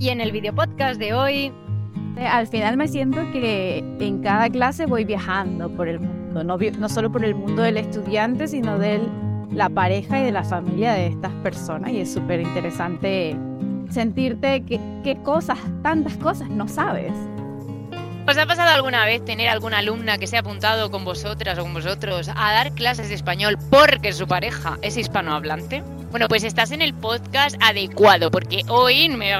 Y en el video podcast de hoy... Eh, al final me siento que en cada clase voy viajando por el mundo, no, no solo por el mundo del estudiante, sino de la pareja y de la familia de estas personas. Y es súper interesante sentirte que, qué cosas, tantas cosas no sabes. ¿Os ha pasado alguna vez tener alguna alumna que se ha apuntado con vosotras o con vosotros a dar clases de español porque su pareja es hispanohablante? Bueno, pues estás en el podcast adecuado, porque hoy me,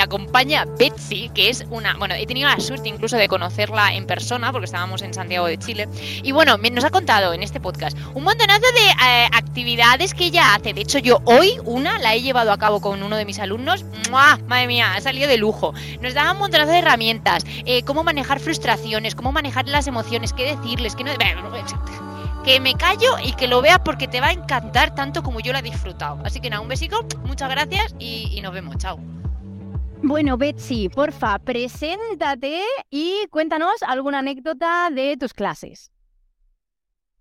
acompaña Betsy, que es una. Bueno, he tenido la suerte incluso de conocerla en persona, porque estábamos en Santiago de Chile. Y bueno, nos ha contado en este podcast un montonazo de eh, actividades que ella hace. De hecho, yo hoy una la he llevado a cabo con uno de mis alumnos. Madre mía, ha salido de lujo. Nos daba un montonazo de herramientas, eh, cómo manejar frustraciones, cómo manejar las emociones, qué decirles, qué no que me callo y que lo veas porque te va a encantar tanto como yo la he disfrutado. Así que nada, un besico, muchas gracias y, nos vemos, chao. Bueno, Betsy, porfa, preséntate y cuéntanos alguna anécdota de tus clases.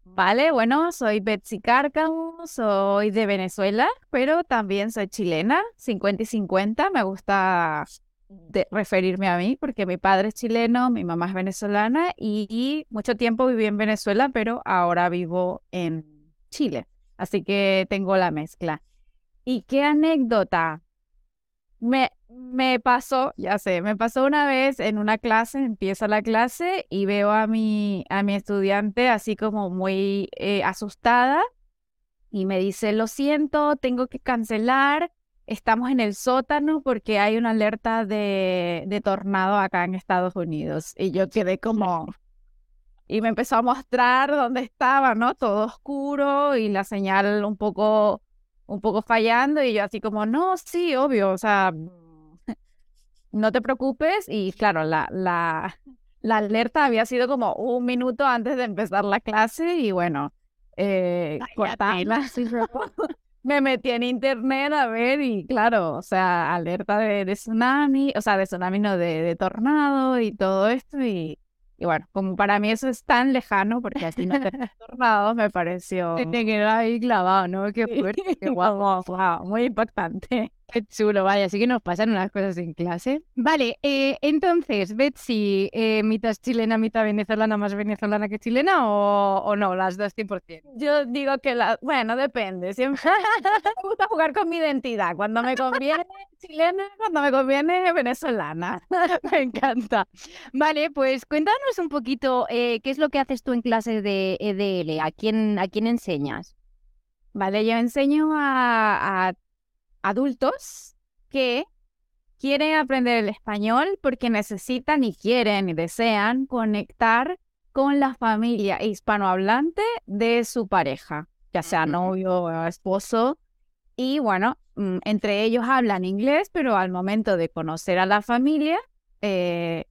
Vale, bueno, soy Betsy Cárcamo, soy de Venezuela, pero también soy chilena, 50 y 50. Me gusta de referirme a mí, porque mi padre es chileno, mi mamá es venezolana y, mucho tiempo viví en Venezuela, pero ahora vivo en Chile. Así que tengo la mezcla. ¿Y qué anécdota? Me, me pasó, ya sé, me pasó una vez en una clase, empieza la clase y veo a mi, a mi estudiante así como muy eh, asustada y me dice, lo siento, tengo que cancelar estamos en el sótano porque hay una alerta de, de, tornado acá en Estados Unidos. Y yo quedé como... Y me empezó a mostrar dónde estaba, ¿no? Todo oscuro y la señal un poco, un poco fallando. Y yo así como, no, sí, obvio, o sea, no te preocupes. Y claro, la, la, la alerta había sido como un minuto antes de empezar la clase y bueno, eh, cortarla me metí en internet a ver y claro, o sea, alerta de, tsunami, o sea, de tsunami no, de, de tornado y todo esto y, y, bueno, como para mí eso es tan lejano porque así no tenemos tornados, me pareció... Te quedó ahí clavado, ¿no? Qué fuerte, qué guau, wow, muy impactante. Qué chulo, vaya, así que nos pasan unas cosas en clase. Vale, eh, entonces, Betsy, eh, ¿mitad chilena, mitad venezolana, más venezolana que chilena o, o no? Las dos 100%. Yo digo que la, bueno, depende. Siempre me gusta jugar con mi identidad. Cuando me conviene chilena, cuando me conviene venezolana. me encanta. Vale, pues cuéntanos un poquito eh, qué es lo que haces tú en clase de EDL, a quién, a quién enseñas. Vale, yo enseño a, a adultos que quieren aprender el español porque necesitan y quieren y desean conectar con la familia hispanohablante de su pareja, ya sea novio o esposo. Y bueno, mm, entre ellos hablan inglés, pero al momento de conocer a la familia, eh,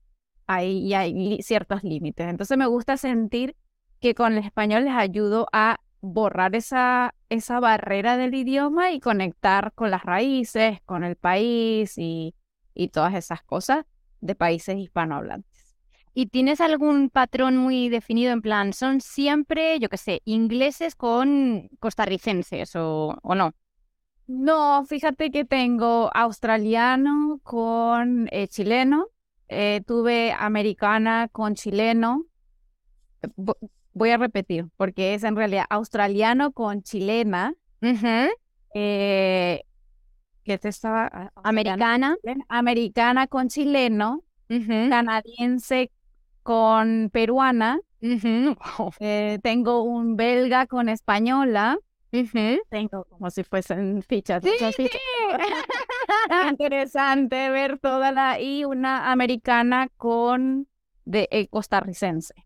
hay, hay ciertos límites. Entonces me gusta sentir que con el español les ayudo a borrar esa, esa barrera del idioma y conectar con las raíces, con el país y, y todas esas cosas de países hispanohablantes. ¿Y tienes algún patrón muy definido en plan, son siempre, yo qué sé, ingleses con costarricenses o, o no? No, fíjate que tengo australiano con eh, chileno, eh, tuve americana con chileno, voy a repetir, porque es en realidad australiano con chilena. eh, que te estaba ah, americana. Americana con chileno. Canadiense con peruana. Eh, tengo un belga con española. Tengo como si fuesen fichas. Interesante ver toda la. Y una americana con de eh, costarricense.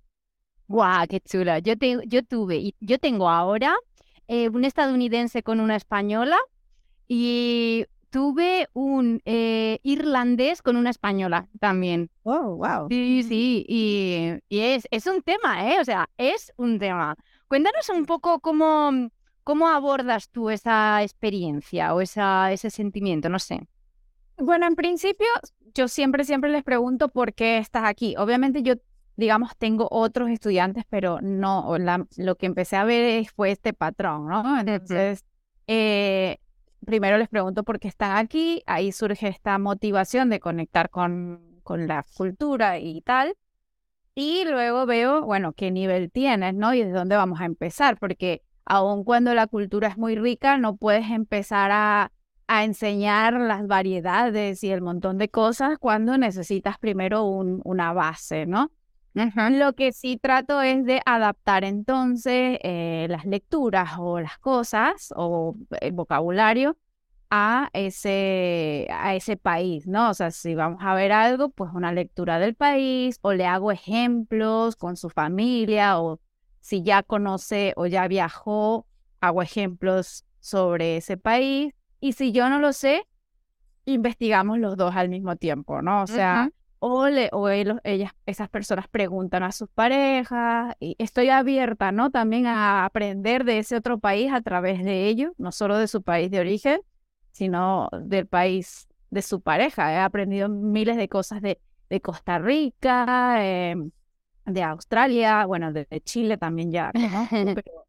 ¡Guau, qué chula! Yo, yo tuve, y yo tengo ahora eh, un estadounidense con una española y tuve un eh, irlandés con una española también. ¡Oh, wow! Sí, sí, y, y, es, es un tema, ¿eh? O sea, es un tema. Cuéntanos un poco cómo, cómo abordas tú esa experiencia o esa, ese sentimiento, no sé. Bueno, en principio, yo siempre, siempre les pregunto por qué estás aquí. Obviamente yo digamos, tengo otros estudiantes, pero no, lo que empecé a ver fue este patrón, ¿no? Entonces, eh, primero les pregunto por qué están aquí, ahí surge esta motivación de conectar con, con la cultura y tal. Y luego veo, bueno, qué nivel tienes, ¿no? Y de dónde vamos a empezar, porque aun cuando la cultura es muy rica, no puedes empezar a, a enseñar las variedades y el montón de cosas cuando necesitas primero un, una base, ¿no? Lo que sí trato es de adaptar entonces eh, las lecturas o las cosas o el vocabulario a ese, a ese país, ¿no? O sea, si vamos a ver algo, pues una lectura del país o le hago ejemplos con su familia o si ya conoce o ya viajó, hago ejemplos sobre ese país y si yo no lo sé, investigamos los dos al mismo tiempo, ¿no? O sea, o, le, o ellas, esas personas preguntan a sus parejas y estoy abierta, ¿no? También a aprender de ese otro país a través de ellos, no solo de su país de origen, sino del país de su pareja. He aprendido miles de cosas de, de Costa Rica, em, de Australia, bueno, de, Chile también ya,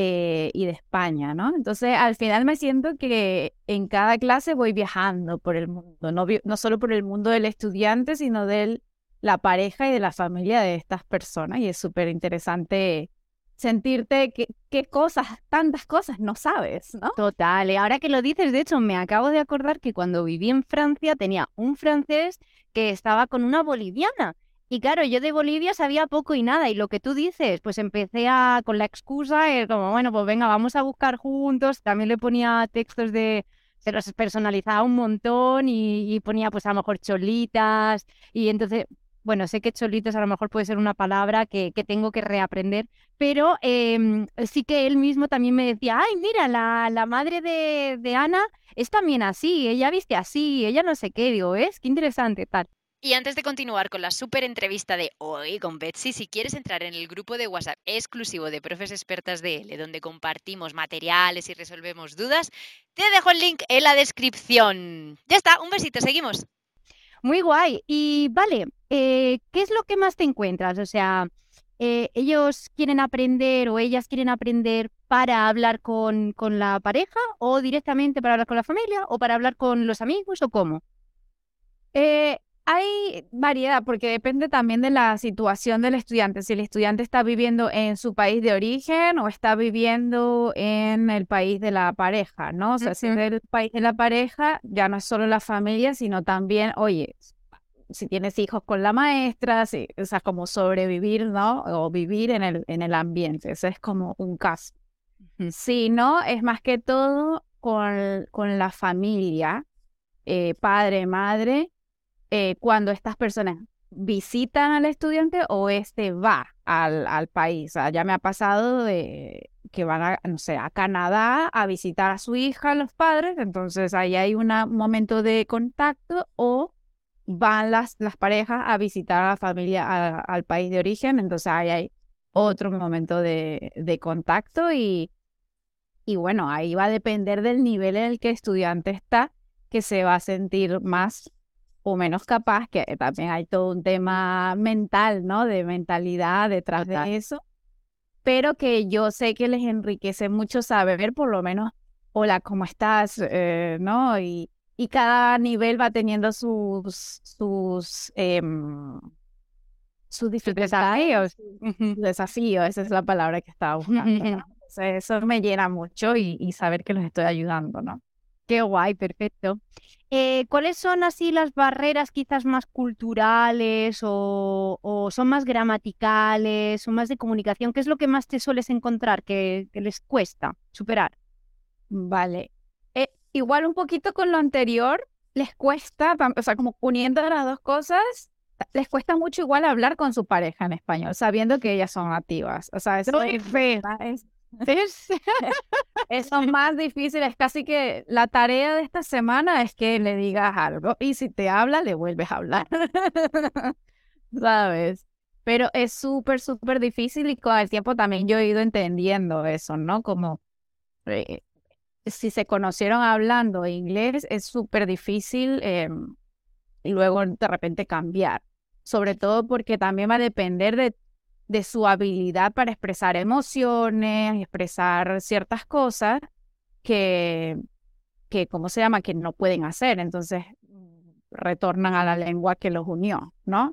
Eh, y de España, ¿no? Entonces, al final me siento que en cada clase voy viajando por el mundo, no, no solo por el mundo del estudiante, sino de la pareja y de la familia de estas personas. Y es súper interesante sentirte que, qué cosas, tantas cosas no sabes, ¿no? Total, y ahora que lo dices, de hecho, me acabo de acordar que cuando viví en Francia tenía un francés que estaba con una boliviana y claro, yo de Bolivia sabía poco y nada, y lo que tú dices, pues empecé a, con la excusa, eh, como, bueno, pues venga, vamos a buscar juntos, también le ponía textos de, se los personalizaba un montón y, ponía pues a lo mejor cholitas, y entonces, bueno, sé que cholitos a lo mejor puede ser una palabra que, que tengo que reaprender, pero em, sí que él mismo también me decía, ay, mira, la, la madre de, de Ana es también así, ella viste así, ella no sé qué, digo, es, qué interesante, tal. Y antes de continuar con la super entrevista de hoy con Betsy, si quieres entrar en el grupo de WhatsApp exclusivo de Profes Expertas de L, donde compartimos materiales y resolvemos dudas, te dejo el link en la descripción. Ya está, un besito, seguimos. Muy guay. Y vale, eh, ¿qué es lo que más te encuentras? O sea, eh, ¿ellos quieren aprender o ellas quieren aprender para hablar con, con la pareja o directamente para hablar con la familia o para hablar con los amigos o cómo? Eh, hay variedad porque depende también de la situación del estudiante. Si el estudiante está viviendo en su país de origen o está viviendo en el país de la pareja, ¿no? O sea, si es el país de la pareja, ya no es solo la familia, sino también, oye, si tienes hijos con la maestra, si, o sea, como sobrevivir, ¿no? O vivir en el, en el ambiente. Ese es como un caso. Si no, es más que todo con, con la familia, eh, padre, madre, eh, cuando estas personas visitan al estudiante o este va al, al país. O sea, ya me ha pasado de que van a, no sé, a Canadá a visitar a su hija, los padres, entonces ahí hay un momento de contacto o van las, las parejas a visitar a la familia al país de origen, entonces ahí hay otro momento de, de contacto y, y bueno, ahí va a depender del nivel en el que el estudiante está, que se va a sentir más o menos capaz, que también hay todo un tema mental, ¿no? De mentalidad detrás de eso, pero que yo sé que les enriquece mucho saber por lo menos, hola, ¿cómo estás? Eh, ¿No? Y, y cada nivel va teniendo sus, sus, em, sus desafíos. Desafíos, esa es la palabra que estaba buscando. eso me llena mucho y, y saber que los estoy ayudando, ¿no? Qué guay, perfecto. Eh, ¿Cuáles son así las barreras quizás más culturales o, son más gramaticales o más de comunicación? ¿Qué es lo que más te sueles encontrar que, les cuesta superar? Vale. Eh, igual un poquito con lo anterior, les cuesta, o sea, como uniendo las dos cosas, les cuesta mucho igual hablar con su pareja en español, sabiendo que ellas son nativas. O sea, eso es, es, es, Eso es más difícil, es casi que la tarea de esta semana es que le digas algo y si te habla, le vuelves a hablar. ¿Sabes? Pero es súper, súper difícil y con el tiempo también yo he ido entendiendo eso, ¿no? Como eh, si se conocieron hablando inglés, es súper difícil em, y luego de repente cambiar. Sobre todo porque también va a depender de de su habilidad para expresar emociones, expresar ciertas cosas que, que, ¿cómo se llama? Que no pueden hacer. Entonces retornan a la lengua que los unió, ¿no?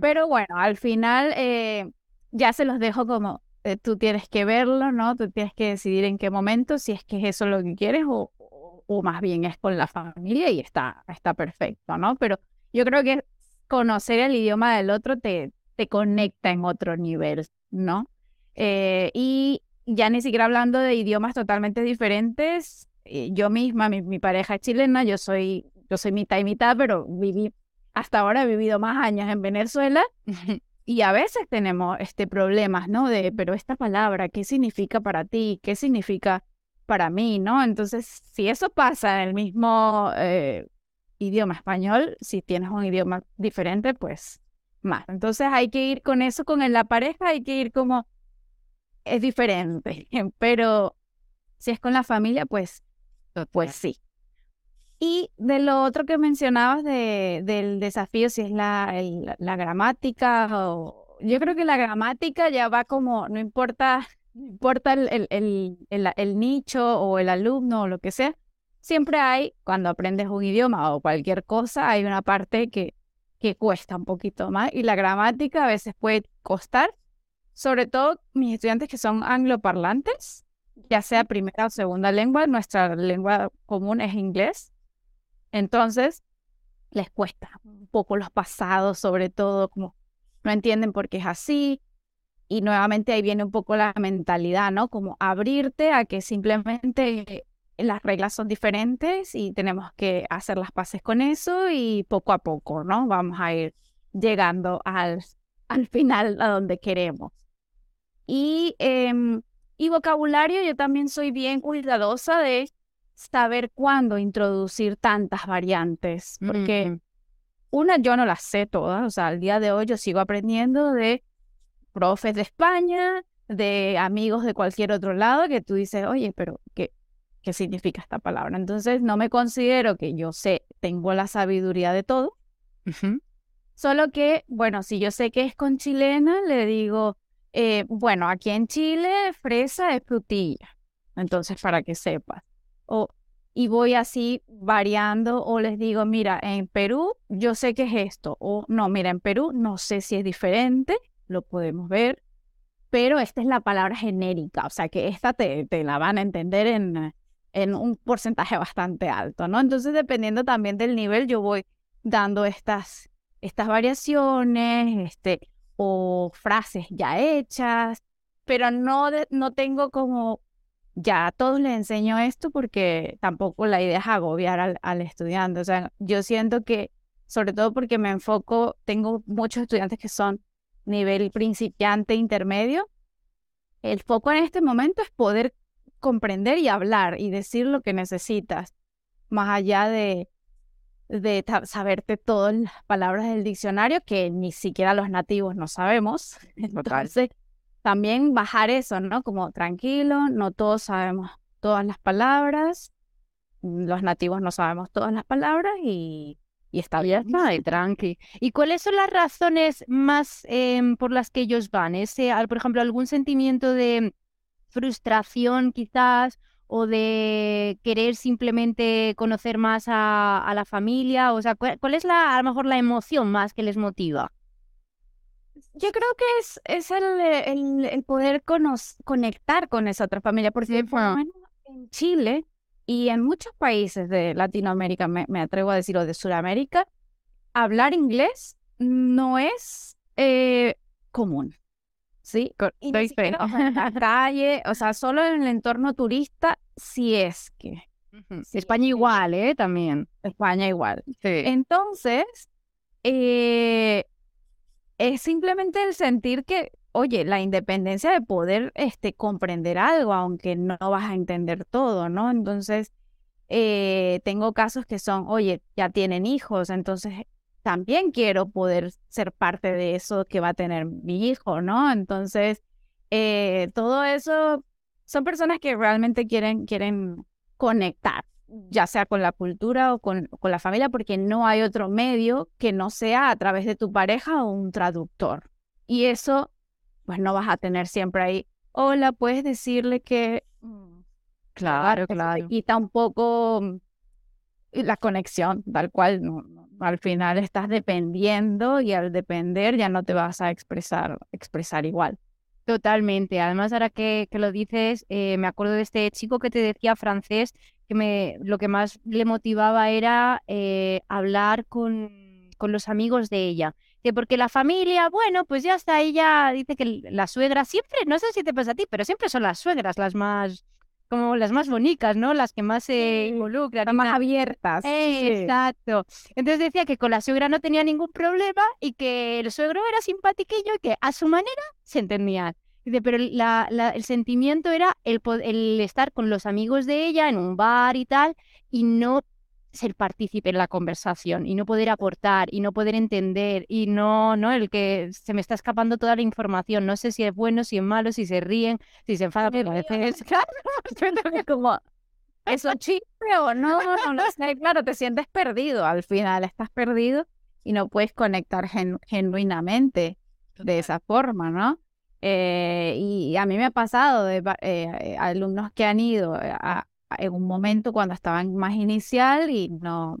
Pero bueno, al final eh, ya se los dejo como eh, tú tienes que verlo, ¿no? Tú tienes que decidir en qué momento, si es que es eso lo que quieres o, o, más bien es con la familia y está, está perfecto, ¿no? Pero yo creo que conocer el idioma del otro te, te conecta en otro nivel, ¿no? Eh, y ya ni siquiera hablando de idiomas totalmente diferentes, yo misma, mi, mi pareja es chilena, yo soy yo soy mitad y mitad, pero viví, hasta ahora he vivido más años en Venezuela y a veces tenemos este problemas, ¿no? De, pero esta palabra, ¿qué significa para ti? ¿Qué significa para mí? ¿No? Entonces, si eso pasa en el mismo eh, idioma español, si tienes un idioma diferente, pues Entonces hay que ir con eso, con la pareja, hay que ir como, es diferente, pero si es con la familia, pues, pues sí. Y de lo otro que mencionabas de, del desafío, si es la, la gramática, o, yo creo que la gramática ya va como, no importa, no importa el, el, el, el, nicho o el alumno o lo que sea, siempre hay, cuando aprendes un idioma o cualquier cosa, hay una parte que, que cuesta un poquito más y la gramática a veces puede costar, sobre todo mis estudiantes que son angloparlantes, ya sea primera o segunda lengua, nuestra lengua común es inglés entonces, les cuesta un poco los pasados, sobre todo, como no entienden por qué es así. Y nuevamente ahí viene un poco la mentalidad, ¿no? Como abrirte a que simplemente las reglas son diferentes y tenemos que hacer las paces con eso y poco a poco, ¿no? Vamos a ir llegando al, al final a donde queremos. Y, em, y vocabulario, yo también soy bien cuidadosa de saber cuándo introducir tantas variantes, porque una yo no las sé todas, o sea, al día de hoy yo sigo aprendiendo de profes de España, de amigos de cualquier otro lado, que tú dices, oye, pero ¿qué, qué significa esta palabra? Entonces no me considero que yo sé, tengo la sabiduría de todo, solo que, bueno, si yo sé que es con chilena, le digo, eh, bueno, aquí en Chile fresa es frutilla, entonces para que sepas. O, y voy así variando o les digo, mira, en Perú yo sé que es esto, o no, mira, en Perú no sé si es diferente, lo podemos ver, pero esta es la palabra genérica, o sea que esta te, te la van a entender en, en un porcentaje bastante alto, ¿no? Entonces, dependiendo también del nivel, yo voy dando estas, estas variaciones, este, o frases ya hechas, pero no, no tengo como ya a todos les enseño esto porque tampoco la idea es agobiar al, estudiante. O sea, yo siento que, sobre todo porque me enfoco, tengo muchos estudiantes que son nivel principiante, intermedio. El foco en este momento es poder comprender y hablar y decir lo que necesitas, más allá de, de saberte todas las palabras del diccionario que ni siquiera los nativos no sabemos. Entonces, también bajar eso, ¿no? Como tranquilo, no todos sabemos todas las palabras, los nativos no sabemos todas las palabras y, y está bien. y tranqui. ¿Y cuáles son las razones más em, por las que ellos van? ¿Ese, por ejemplo, algún sentimiento de frustración quizás o de querer simplemente conocer más a, a la familia? O sea, ¿cuál, es la, a lo mejor la emoción más que les motiva? Yo creo que es, es el, el, el poder conectar con esa otra familia, porque en Chile y en muchos países de Latinoamérica, me, me, atrevo a decir, o de Sudamérica, hablar inglés no es eh, común. ¿Sí? Y ni en la calle, o sea, solo en el entorno turista, si es que. España igual, ¿eh? También. España igual. Entonces, eh, es simplemente el sentir que, oye, la independencia de poder este, comprender algo, aunque no vas a entender todo, ¿no? Entonces, eh, tengo casos que son, oye, ya tienen hijos, entonces también quiero poder ser parte de eso que va a tener mi hijo, ¿no? Entonces, eh, todo eso son personas que realmente quieren, quieren conectar ya sea con la cultura o con, con, la familia, porque no hay otro medio que no sea a través de tu pareja o un traductor. Y eso, pues no vas a tener siempre ahí, hola, puedes decirle que... Mm, claro, claro. quita un poco la conexión, tal cual, al final estás dependiendo y al depender ya no te vas a expresar, expresar igual. Totalmente. Además, ahora que, que lo dices, eh, me acuerdo de este chico que te decía francés, que me, lo que más le motivaba era eh, hablar con, con los amigos de ella. Que porque la familia, bueno, pues ya está, ella dice que la suegra siempre, no sé si te pasa a ti, pero siempre son las suegras las más como las más bonitas, ¿no? Las que más se involucran. Las más abiertas. Exacto. Entonces decía que con la suegra no tenía ningún problema y que el suegro era simpatiquillo y que a su manera se entendían. Dice, pero el sentimiento era el, el estar con los amigos de ella en un bar y tal y no ser partícipe en la conversación y no poder aportar y no poder entender y no, no, el que se me está escapando toda la información, no sé si es bueno, si es malo, si se ríen, si se enfadan, pero a veces, claro, como, ¿eso chiste o no? No, no sé, claro, te sientes perdido, al final estás perdido y no puedes conectar genuinamente de esa forma, ¿no? Eh, y a mí me ha pasado de eh, alumnos que han ido a, en un momento cuando estaban más inicial y no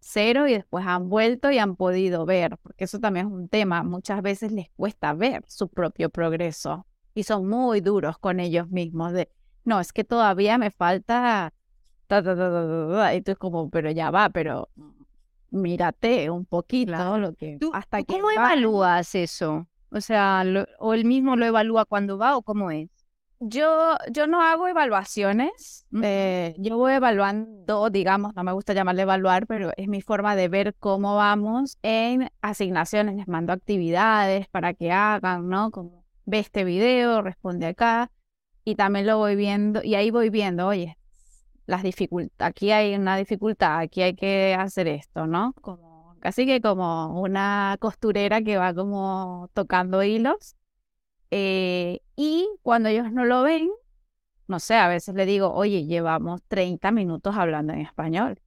cero y después han vuelto y han podido ver, porque eso también es un tema, muchas veces les cuesta ver su propio progreso y son muy duros con ellos mismos de, no, es que todavía me falta, y tú es como, pero ya va, pero mírate un poquito lo que hasta ¿Cómo evalúas eso? O sea, o él mismo lo evalúa cuando va o cómo es? Yo, yo no hago evaluaciones, eh, yo voy evaluando, digamos, no me gusta llamarle evaluar, pero es mi forma de ver cómo vamos en asignaciones, les mando actividades para que hagan, ¿no? Como ve este video, responde acá, y también lo voy viendo, y ahí voy viendo, oye, las dificultades, aquí hay una dificultad, aquí hay que hacer esto, ¿no? Como, casi que como una costurera que va como tocando hilos eh, y cuando ellos no lo ven, no sé, a veces le digo, oye, llevamos 30 minutos hablando en español.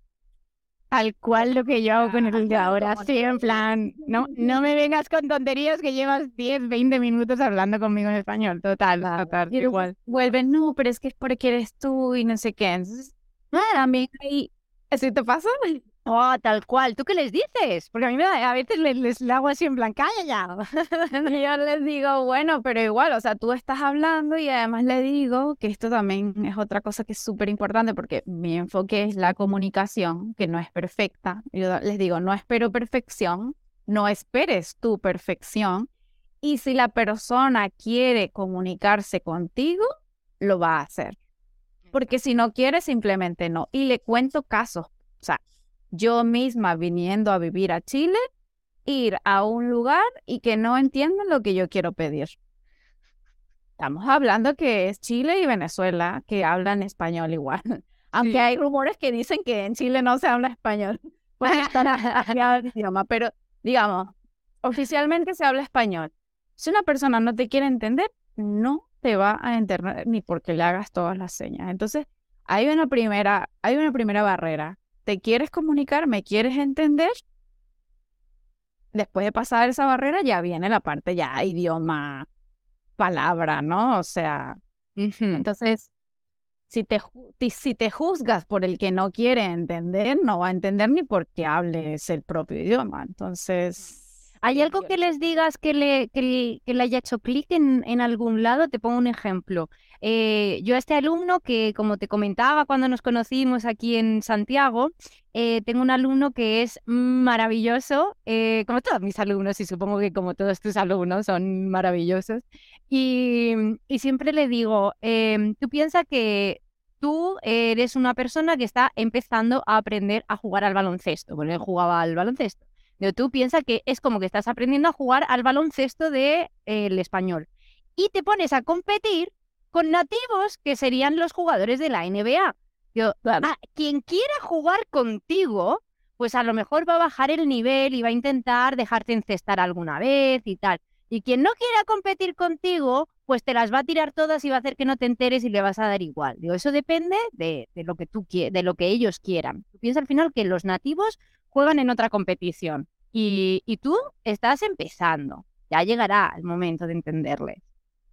Al cual lo que yo hago con el de ahora, sí, en plan, no, no me vengas con tonterías que llevas 10, 20 minutos hablando conmigo en español, total, total, igual. Vuelven, no, pero es que es porque eres tú y no sé qué. Entonces, ah, también ahí, ¿así te pasa? Oh, tal cual. ¿Tú qué les dices? Porque a mí me da, a veces les, les hago así en plan, ya. Yo les digo, bueno, pero igual, o sea, tú estás hablando y además le digo que esto también es otra cosa que es súper importante porque mi enfoque es la comunicación, que no es perfecta. Yo les digo, no espero perfección, no esperes tu perfección. Y si la persona quiere comunicarse contigo, lo va a hacer. Porque si no quiere, simplemente no. Y le cuento casos. O sea, yo misma viniendo a vivir a Chile, ir a un lugar y que no entiendan lo que yo quiero pedir. Estamos hablando que es Chile y Venezuela que hablan español igual. Aunque hay rumores que dicen que en Chile no se habla español. Pues idioma, pero digamos, oficialmente se habla español. Si una persona no te quiere entender, no te va a entender ni porque le hagas todas las señas. Entonces, hay una primera, hay una primera barrera ¿Te quieres comunicar? ¿Me quieres entender? Después de pasar esa barrera ya viene la parte ya idioma, palabra, ¿no? O sea, entonces, si te, si te juzgas por el que no quiere entender, no va a entender ni porque hables el propio idioma. Entonces, ¿Hay algo que les digas que le, que le, haya hecho clic en, en, algún lado? Te pongo un ejemplo. Eh, yo a este alumno que, como te comentaba cuando nos conocimos aquí en Santiago, eh, tengo un alumno que es maravilloso, eh, como todos mis alumnos y supongo que como todos tus alumnos son maravillosos. Y, y siempre le digo, em, tú piensas que tú eres una persona que está empezando a aprender a jugar al baloncesto. Bueno, él jugaba al baloncesto. Pero tú piensas que es como que estás aprendiendo a jugar al baloncesto del de, español. Y te pones a competir con nativos que serían los jugadores de la NBA. Yo, ah, quien quiera jugar contigo, pues a lo mejor va a bajar el nivel y va a intentar dejarte encestar alguna vez y tal. Y quien no quiera competir contigo, pues te las va a tirar todas y va a hacer que no te enteres y le vas a dar igual. Digo, eso depende de, de lo que tú de lo que ellos quieran. piensa al final que los nativos juegan en otra competición y, y tú estás empezando. Ya llegará el momento de entenderles.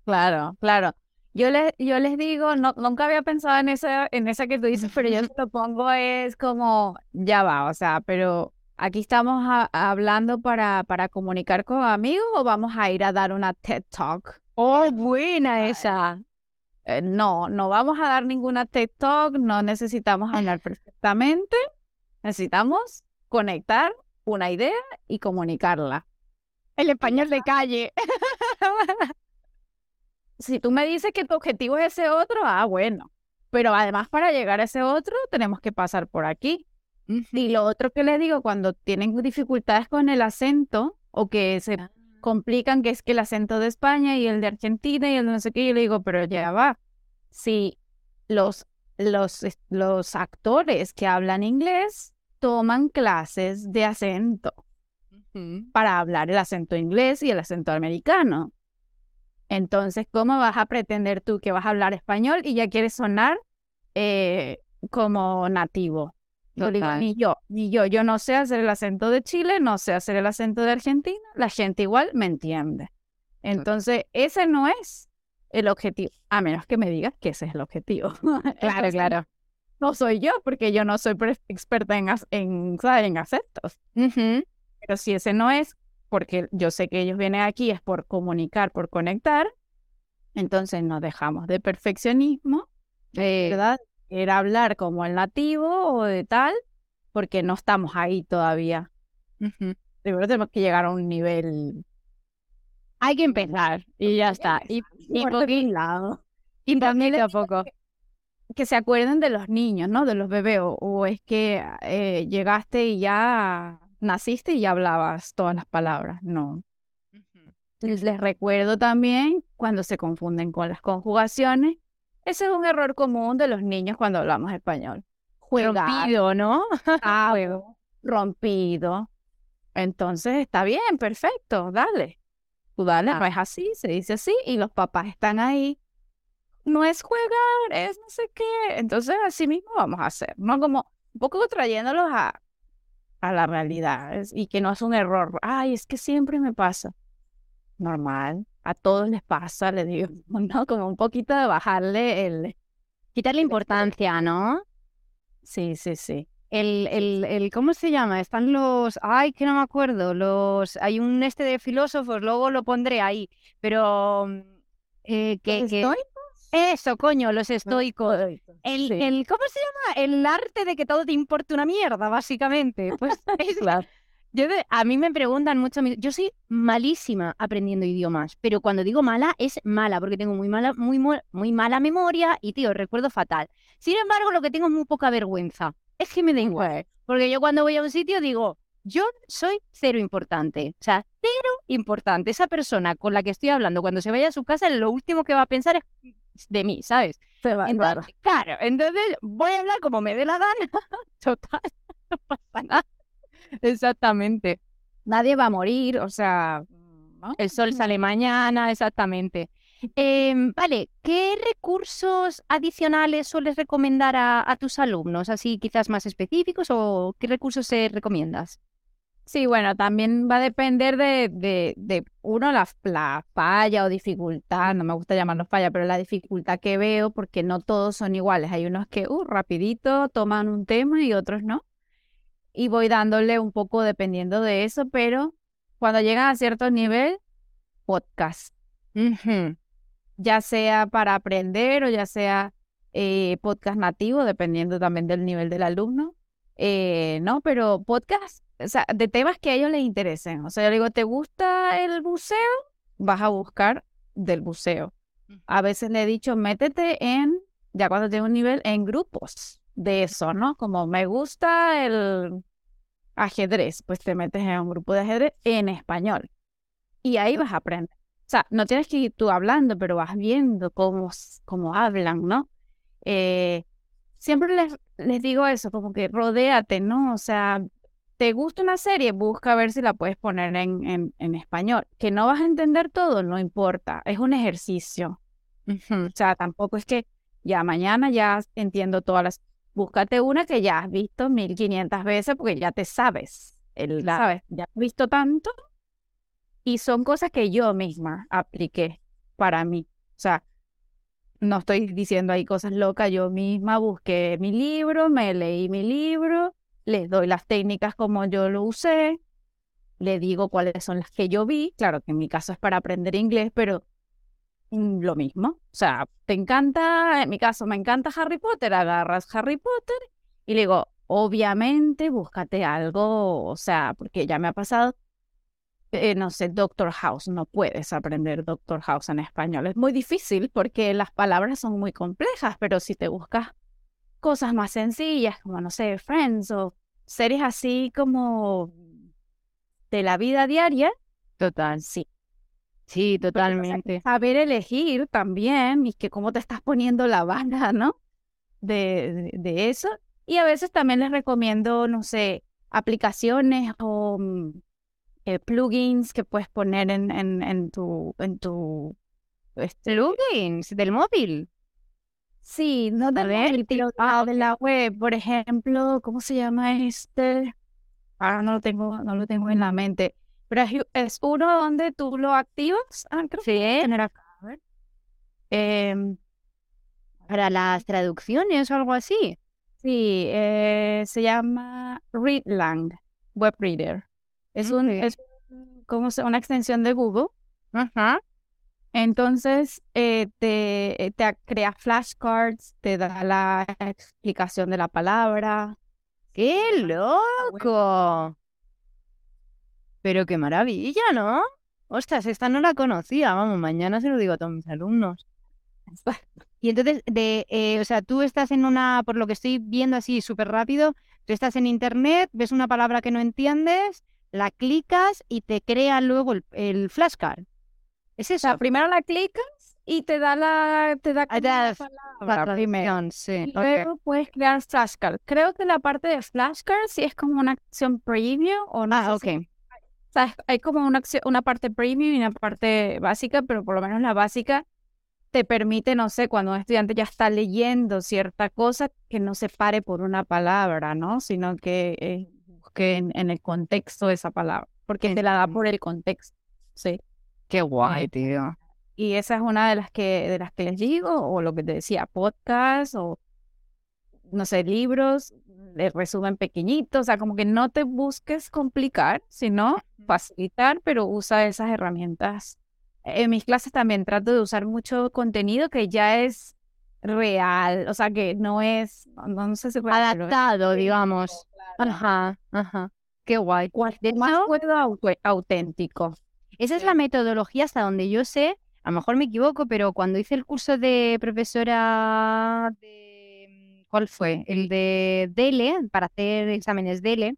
Claro, claro. Yo les, yo les digo, no, nunca había pensado en esa, en esa que tú dices, pero yo lo pongo es como, ya va, o sea, pero aquí estamos hablando para, para comunicar con amigos o vamos a ir a dar una TED Talk. Oh, buena esa. Eh, no, no vamos a dar ninguna TED Talk, no necesitamos hablar perfectamente, necesitamos conectar una idea y comunicarla. El español de calle. si tú me dices que tu objetivo es ese otro, ah, bueno. Pero además para llegar a ese otro tenemos que pasar por aquí. Y lo otro que les digo, cuando tienen dificultades con el acento o que se ah. complican, que es que el acento de España y el de Argentina y el de no sé qué, yo le digo, pero ya va. Si los, los, los actores que hablan inglés toman clases de acento para hablar el acento inglés y el acento americano. Entonces, ¿cómo vas a pretender tú que vas a hablar español y ya quieres sonar eh, como nativo? ni yo, ni yo. Yo no sé hacer el acento de Chile, no sé hacer el acento de Argentina. La gente igual me entiende. Entonces, ese no es el objetivo, a menos que me digas que ese es el objetivo. Claro, claro. No soy yo, porque yo no soy experta en, en, en acentos. Pero si ese no es, porque yo sé que ellos vienen aquí es por comunicar, por conectar, entonces nos dejamos de perfeccionismo, eh, ¿verdad? Era hablar como el nativo o de tal, porque no estamos ahí todavía. Primero tenemos que llegar a un nivel. Hay que empezar y ya está. Y, y, y también a poco. Que, se acuerden de los niños, ¿no? De los bebés. O, es que eh, llegaste y ya naciste y ya hablabas todas las palabras. No. Les, recuerdo también cuando se confunden con las conjugaciones. Ese es un error común de los niños cuando hablamos español. Rompido, ¿no? ah, rompido. Entonces está bien, perfecto, dale. Tú dale, no ah. es así, se dice así, y los papás están ahí. No es jugar, es no sé qué. Entonces así mismo vamos a hacer, ¿no? Como un poco trayéndolos a, a la realidad y que no es un error. Ay, es que siempre me pasa. Normal, a todos les pasa, le digo, ¿no? Como un poquito de bajarle el... Quitarle importancia, ¿no? Sí, sí, sí. El, el, el, ¿cómo se llama? Están los, ay, que no me acuerdo, los, hay un este de filósofos, luego lo pondré ahí, pero mm, eh, que, que, eso, coño, los estoicos. El, el, ¿Cómo se llama? El arte de que todo te importe una mierda, básicamente. Pues claro. Yo a mí me preguntan mucho, yo soy malísima aprendiendo idiomas, pero cuando digo mala es mala porque tengo muy mala, muy, muy mala memoria y tío, recuerdo fatal. Sin embargo, lo que tengo es muy poca vergüenza. Es que me da igual, porque yo cuando voy a un sitio digo, yo soy cero importante, o sea, cero importante. Esa persona con la que estoy hablando cuando se vaya a su casa, lo último que va a pensar es de mí, ¿sabes? entonces, claro. entonces voy a hablar como me dé la gana. Total, no pasa nada. Exactamente. Nadie va a morir, o sea, el sol sale mañana, exactamente. Em, vale, ¿qué recursos adicionales sueles recomendar a, a, tus alumnos? Así quizás más específicos o qué recursos se recomiendas? Sí, bueno, también va a depender de, de, de uno, la, falla o dificultad, no me gusta llamarlo falla, pero la dificultad que veo, porque no todos son iguales. Hay unos que, uh, rapidito toman un tema y otros no. Y voy dándole un poco dependiendo de eso, pero cuando llegan a cierto nivel, podcast. Ya sea para aprender o ya sea eh, podcast nativo, dependiendo también del nivel del alumno. Eh, no, pero podcast o sea, de temas que a ellos les interesen. O sea, yo digo, ¿te gusta el buceo? Vas a buscar del buceo. A veces le he dicho, métete en, ya cuando tengo un nivel, en grupos de eso, ¿no? Como me gusta el ajedrez, pues te metes en un grupo de ajedrez en español. Y ahí vas a aprender. O sea, no tienes que ir tú hablando, pero vas viendo cómo, cómo hablan, ¿no? Eh, siempre les, les digo eso, como que rodéate, ¿no? O sea, te gusta una serie, busca ver si la puedes poner en, en, español. Que no vas a entender todo, no importa, es un ejercicio. O sea, tampoco es que ya mañana ya entiendo todas las... Búscate una que ya has visto 1500 veces porque ya te sabes, el, ¿sabes? Ya has visto tanto y son cosas que yo misma apliqué para mí. O sea, no estoy diciendo ahí cosas locas, yo misma busqué mi libro, me leí mi libro, les doy las técnicas como yo lo usé, le digo cuáles son las que yo vi, claro que en mi caso es para aprender inglés, pero mm, lo mismo, o sea, te encanta, en mi caso me encanta Harry Potter, agarras Harry Potter y le digo, obviamente búscate algo, o sea, porque ya me ha pasado, eh, no sé, Doctor House, no puedes aprender Doctor House en español, es muy difícil porque las palabras son muy complejas, pero si te buscas cosas más sencillas, como, no sé, Friends o series así como de la vida diaria, Total. sí. Sí, totalmente. saber elegir también y que cómo te estás poniendo la banda, ¿no? De, de, de eso. Y a veces también les recomiendo, no sé, aplicaciones o mm, eh, plugins que puedes poner en, en, en tu, en tu, este, Plugins del móvil. Sí, no del ver, móvil, pero ah, de la web, por ejemplo, ¿cómo se llama este? Ahora no lo tengo, no lo tengo en la mente. Pero es, uno donde tú lo activas. Ah, creo que Sí, tener acá. A ver. Em, para las traducciones o algo así. sí, eh, se llama Readlang, Web Reader. Es un, es como se- una extensión de Google. Ajá. Entonces, eh, te, eh, te crea flashcards, te da la explicación de la palabra. ¡Qué loco! Pero qué maravilla, ¿no? Ostras, esta no la conocía. Vamos, mañana se lo digo a todos mis alumnos. Y entonces, de, eh, o sea, tú estás en una, por lo que estoy viendo así súper rápido, tú estás en internet, ves una palabra que no entiendes, la clicas y te crea luego el, el flashcard. ¿Es O eso? sea, primero la clicas y te da la, te da la la palabra primero. sí. Y luego puedes crear flashcards. Creo que la parte de flashcards sí es como una acción preview o no Ah, si ok. O sea, es- hay como una, acción- una parte premium y una parte básica, pero por lo menos la básica te permite, no sé, cuando un estudiante ya está leyendo cierta cosa, que no se pare por una palabra, ¿no? Sino que eh, busque en, en el contexto de esa palabra, porque te la da por el contexto, ¿sí? Qué guay, tío. Y esa es una de las que, de las que les digo, o lo que te decía, podcast, o no sé, libros, de resumen pequeñito, o sea, como que no te busques complicar, sino facilitar, pero usa esas herramientas. En mis clases también trato de usar mucho contenido que ya es real, o sea, que no es, no, no sé si es Adaptado, digamos. claro. Ajá, ajá. Qué guay. De más puedo, auténtico. Esa es la metodología hasta donde yo sé, a lo mejor me equivoco, pero cuando hice el curso de profesora de, ¿cuál fue? El de DELE, para hacer exámenes DELE,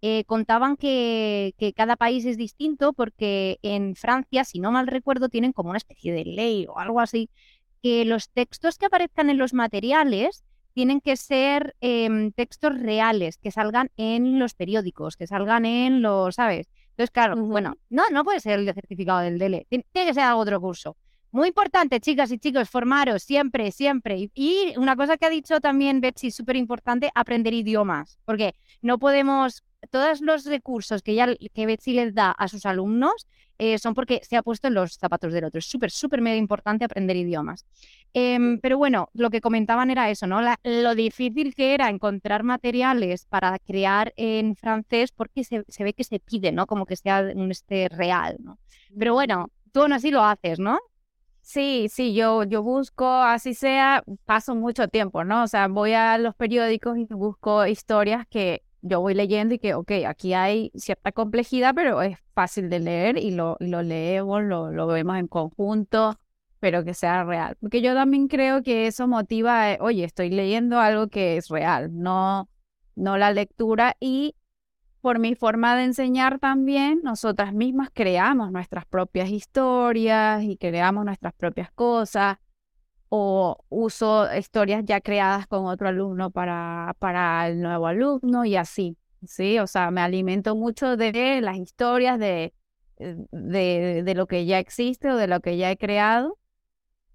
eh, contaban que, que cada país es distinto porque en Francia, si no mal recuerdo, tienen como una especie de ley o algo así, que los textos que aparezcan en los materiales tienen que ser em, textos reales, que salgan en los periódicos, que salgan en los, ¿sabes? Entonces, claro, bueno, no, no puede ser el certificado del DELE, tiene, que ser algo otro curso. Muy importante, chicas y chicos, formaros siempre, siempre. Y, y una cosa que ha dicho también Betsy, súper importante, aprender idiomas, porque no podemos, todos los recursos que, ya, que Betsy les da a sus alumnos eh, son porque se ha puesto en los zapatos del otro. Es súper, súper mega importante aprender idiomas. Em, pero bueno, lo que comentaban era eso, ¿no? La- lo difícil que era encontrar materiales para crear en francés porque se, se ve que se pide, ¿no? Como que sea un este real, ¿no? Pero bueno, tú aún así lo haces, ¿no? Sí, sí, yo, yo busco, así sea, paso mucho tiempo, ¿no? O sea, voy a los periódicos y busco historias que yo voy leyendo y que, ok, aquí hay cierta complejidad, pero es fácil de leer y lo, y lo leemos, lo, lo vemos en conjunto, pero que sea real. Porque yo también creo que eso motiva, eh, oye, estoy leyendo algo que es real, no, no la lectura y por mi forma de enseñar también, nosotras mismas creamos nuestras propias historias y creamos nuestras propias cosas, o uso historias ya creadas con otro alumno para, para el nuevo alumno y así, ¿sí? O sea, me alimento mucho de las historias de, eh, de, de lo que ya existe o de lo que ya he creado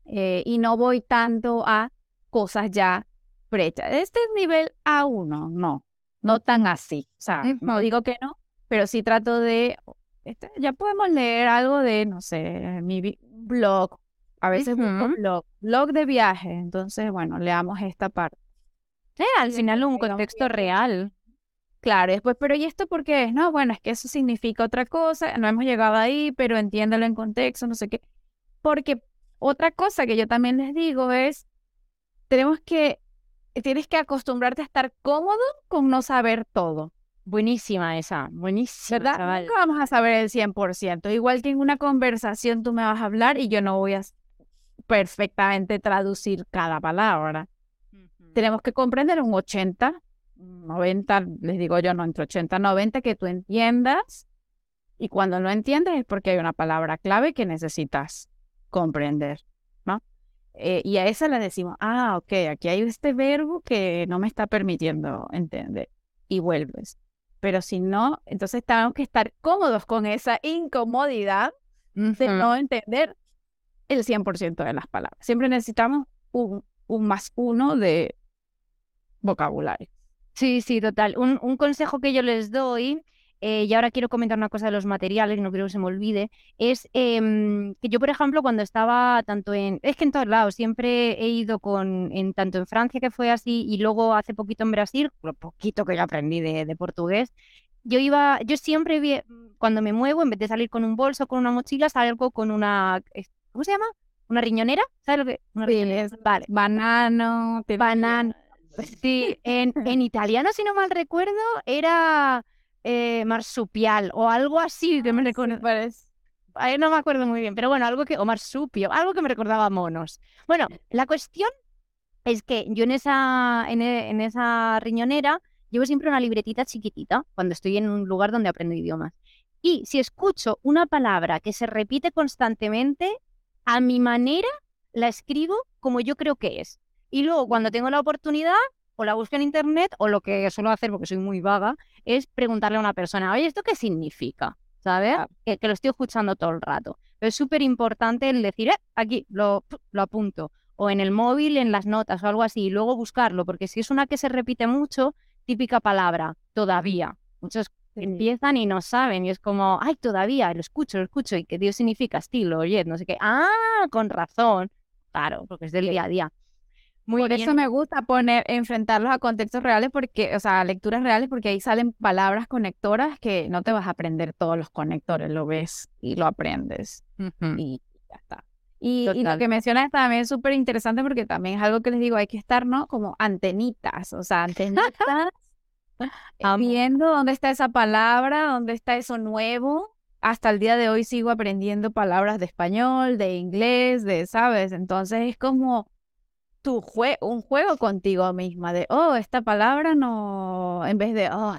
eh, y no voy tanto a cosas ya prehechas. Este es nivel A1, no, no tan así. O sea, no digo que no, pero sí trato de, este, ya podemos leer algo de, no sé, mi blog, A veces Ujú. blog, blog de viaje. Entonces, bueno, leamos esta parte. Eh, al final un contexto real. Claro, después, pero ¿y esto por qué es? No, bueno, es que eso significa otra cosa, no hemos llegado ahí, pero entiéndelo en contexto, no sé qué. Porque otra cosa que yo también les digo es, tenemos que, tienes que acostumbrarte a estar cómodo con no saber todo, Buenísima esa, buenísima, ¿verdad? chaval. Nunca vamos a saber el 100%. Igual que en una conversación tú me vas a hablar y yo no voy a perfectamente traducir cada palabra. Tenemos que comprender un 80, 90, les digo yo, no, entre 80 y 90, que tú entiendas. Y cuando no entiendes es porque hay una palabra clave que necesitas comprender, ¿no? Eh, y a esa le decimos, ah, ok, aquí hay este verbo que no me está permitiendo entender. Y vuelves. Pero si no, entonces tenemos que estar cómodos con esa incomodidad de no entender el 100% de las palabras. Siempre necesitamos un, un más uno de vocabulario. Sí, sí, total. Un, un consejo que yo les doy, eh, y ahora quiero comentar una cosa de los materiales, no quiero que se me olvide, es em, que yo, por ejemplo, cuando estaba tanto en, es que en todos lados, siempre he ido con, en, tanto en Francia, que fue así, y luego hace poquito en Brasil, lo poquito que yo aprendí de, de portugués, yo iba, yo siempre, vi- cuando me muevo, en vez de salir con un bolso, con una mochila, salgo con una, ¿cómo se llama? ¿Una riñonera? ¿Sabes lo que? Una riñonera. Vale. Banano, te- Banano. Sí, en, en italiano, si no mal recuerdo, era eh, marsupial o algo así que me Sí, recuerdo. Ay, no me acuerdo muy bien, pero bueno, algo que, o marsupio, algo que me recordaba a monos. Bueno, la cuestión es que yo en esa, en, e- en esa riñonera llevo siempre una libretita chiquitita cuando estoy en un lugar donde aprendo idiomas. Y si escucho una palabra que se repite constantemente, a mi manera la escribo como yo creo que es. Y luego cuando tengo la oportunidad, o la busco en internet, o lo que suelo hacer, porque soy muy vaga, es preguntarle a una persona, oye, ¿esto qué significa? ¿Sabes? Que lo estoy escuchando todo el rato. Pero es súper importante el decir, eh, aquí, lo, lo apunto. O en el móvil, en las notas o algo así, y luego buscarlo, porque si es una que se repite mucho, típica palabra, todavía. Muchos empiezan y no saben, y es como, ay, todavía, lo escucho, lo escucho, y que Dios significa estilo, oye, no sé qué. Ah, con razón. Claro, porque es del día a día. Muy Por bien. eso me gusta poner, enfrentarlos a contextos reales, porque, o sea, a lecturas reales, porque ahí salen palabras conectoras que no te vas a aprender todos los conectores, lo ves y lo aprendes Ujú. y ya está. Y, y lo que mencionas también es súper interesante porque también es algo que les digo, hay que estar, ¿no? Como antenitas, o sea, antenitas, Amo. viendo dónde está esa palabra, dónde está eso nuevo. Hasta el día de hoy sigo aprendiendo palabras de español, de inglés, de, ¿sabes? Entonces es como tu jue- un juego contigo misma de, oh, esta palabra no, en vez de, oh,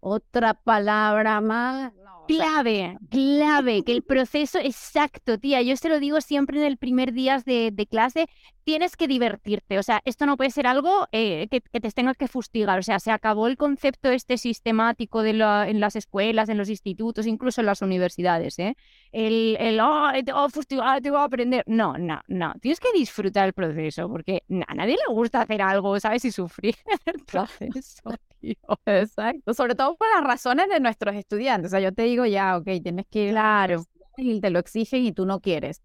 otra palabra más. Clave, clave, que el proceso exacto, tía. Yo te lo digo siempre en el primer día de, de clase, tienes que divertirte. O sea, esto no puede ser algo eh, que, que te tengas que fustigar. O sea, se acabó el concepto este sistemático de la, en las escuelas, en los institutos, incluso en las universidades, ¿eh? El, el oh, te voy a fustigar, te voy a aprender. No, no, no. Tienes que disfrutar el proceso, porque a nadie le gusta hacer algo, ¿sabes? Y sufrir el proceso, tío. Exacto, sobre todo por las razones de nuestros estudiantes. O sea, yo te digo ya, ok, tienes que ir Claro. y te lo exigen y tú no quieres.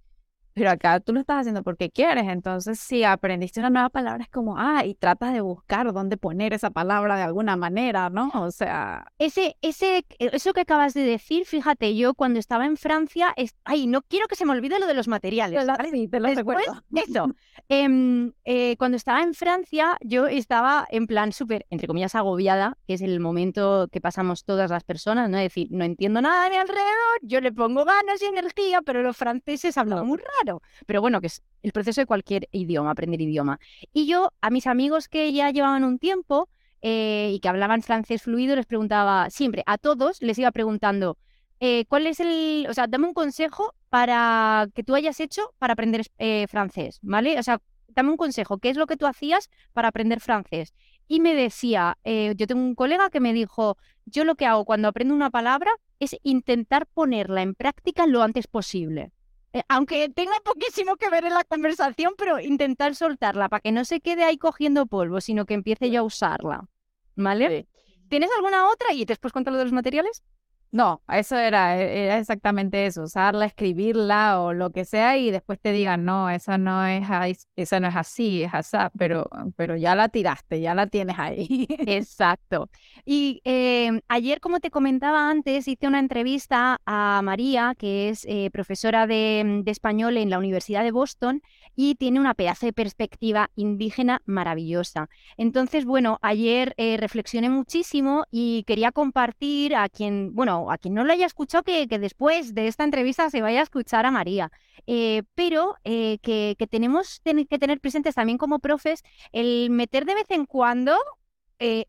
Pero acá tú lo estás haciendo porque quieres. Entonces, si aprendiste una nueva palabra, es como, ah, y tratas de buscar dónde poner esa palabra de alguna manera, ¿no? O sea, Ese, ese, eh, eso que acabas de decir, fíjate, yo cuando estaba en Francia, es- ay, no quiero que se me olvide lo de los materiales, la- ¿vale? sí, te lo Después, recuerdo. eso. em, eh, cuando estaba en Francia, yo estaba en plan súper, entre comillas, agobiada, que es el momento que pasamos todas las personas, ¿no? Es decir, no entiendo nada de mi alrededor, yo le pongo ganas y energía, pero los franceses hablan muy raro. Pero bueno, que es el proceso de cualquier idioma, aprender idioma. Y yo, a mis amigos que ya llevaban un tiempo eh, y que hablaban francés fluido, les preguntaba siempre, a todos les iba preguntando, eh, ¿cuál es el, o sea, dame un consejo para que tú hayas hecho para aprender eh, francés, ¿vale? O sea, dame un consejo, ¿qué es lo que tú hacías para aprender francés? Y me decía, eh, yo tengo un colega que me dijo, yo lo que hago cuando aprendo una palabra es intentar ponerla en práctica lo antes posible. Eh, aunque tenga poquísimo que ver en la conversación, pero intentar soltarla para que no se quede ahí cogiendo polvo, sino que empiece yo a usarla. ¿Vale? ¿Tienes alguna otra? Y después cuento lo de los materiales. No, eso era, e, era exactamente eso, usarla, escribirla o lo que sea y después te digan, no, esa no es, esa no es así, es así, pero, pero ya la tiraste, ya la tienes ahí. Exacto. Y em, ayer, como te comentaba antes, hice una entrevista a María, que es eh, profesora de, de español en la Universidad de Boston y tiene una pedazo de perspectiva indígena maravillosa. Entonces, bueno, ayer eh, reflexioné muchísimo y quería compartir a quien, bueno, a quien no lo haya escuchado, que, después de esta entrevista se vaya a escuchar a María. Eh, pero eh, que, tenemos que tener presentes también como profes el meter de vez en cuando,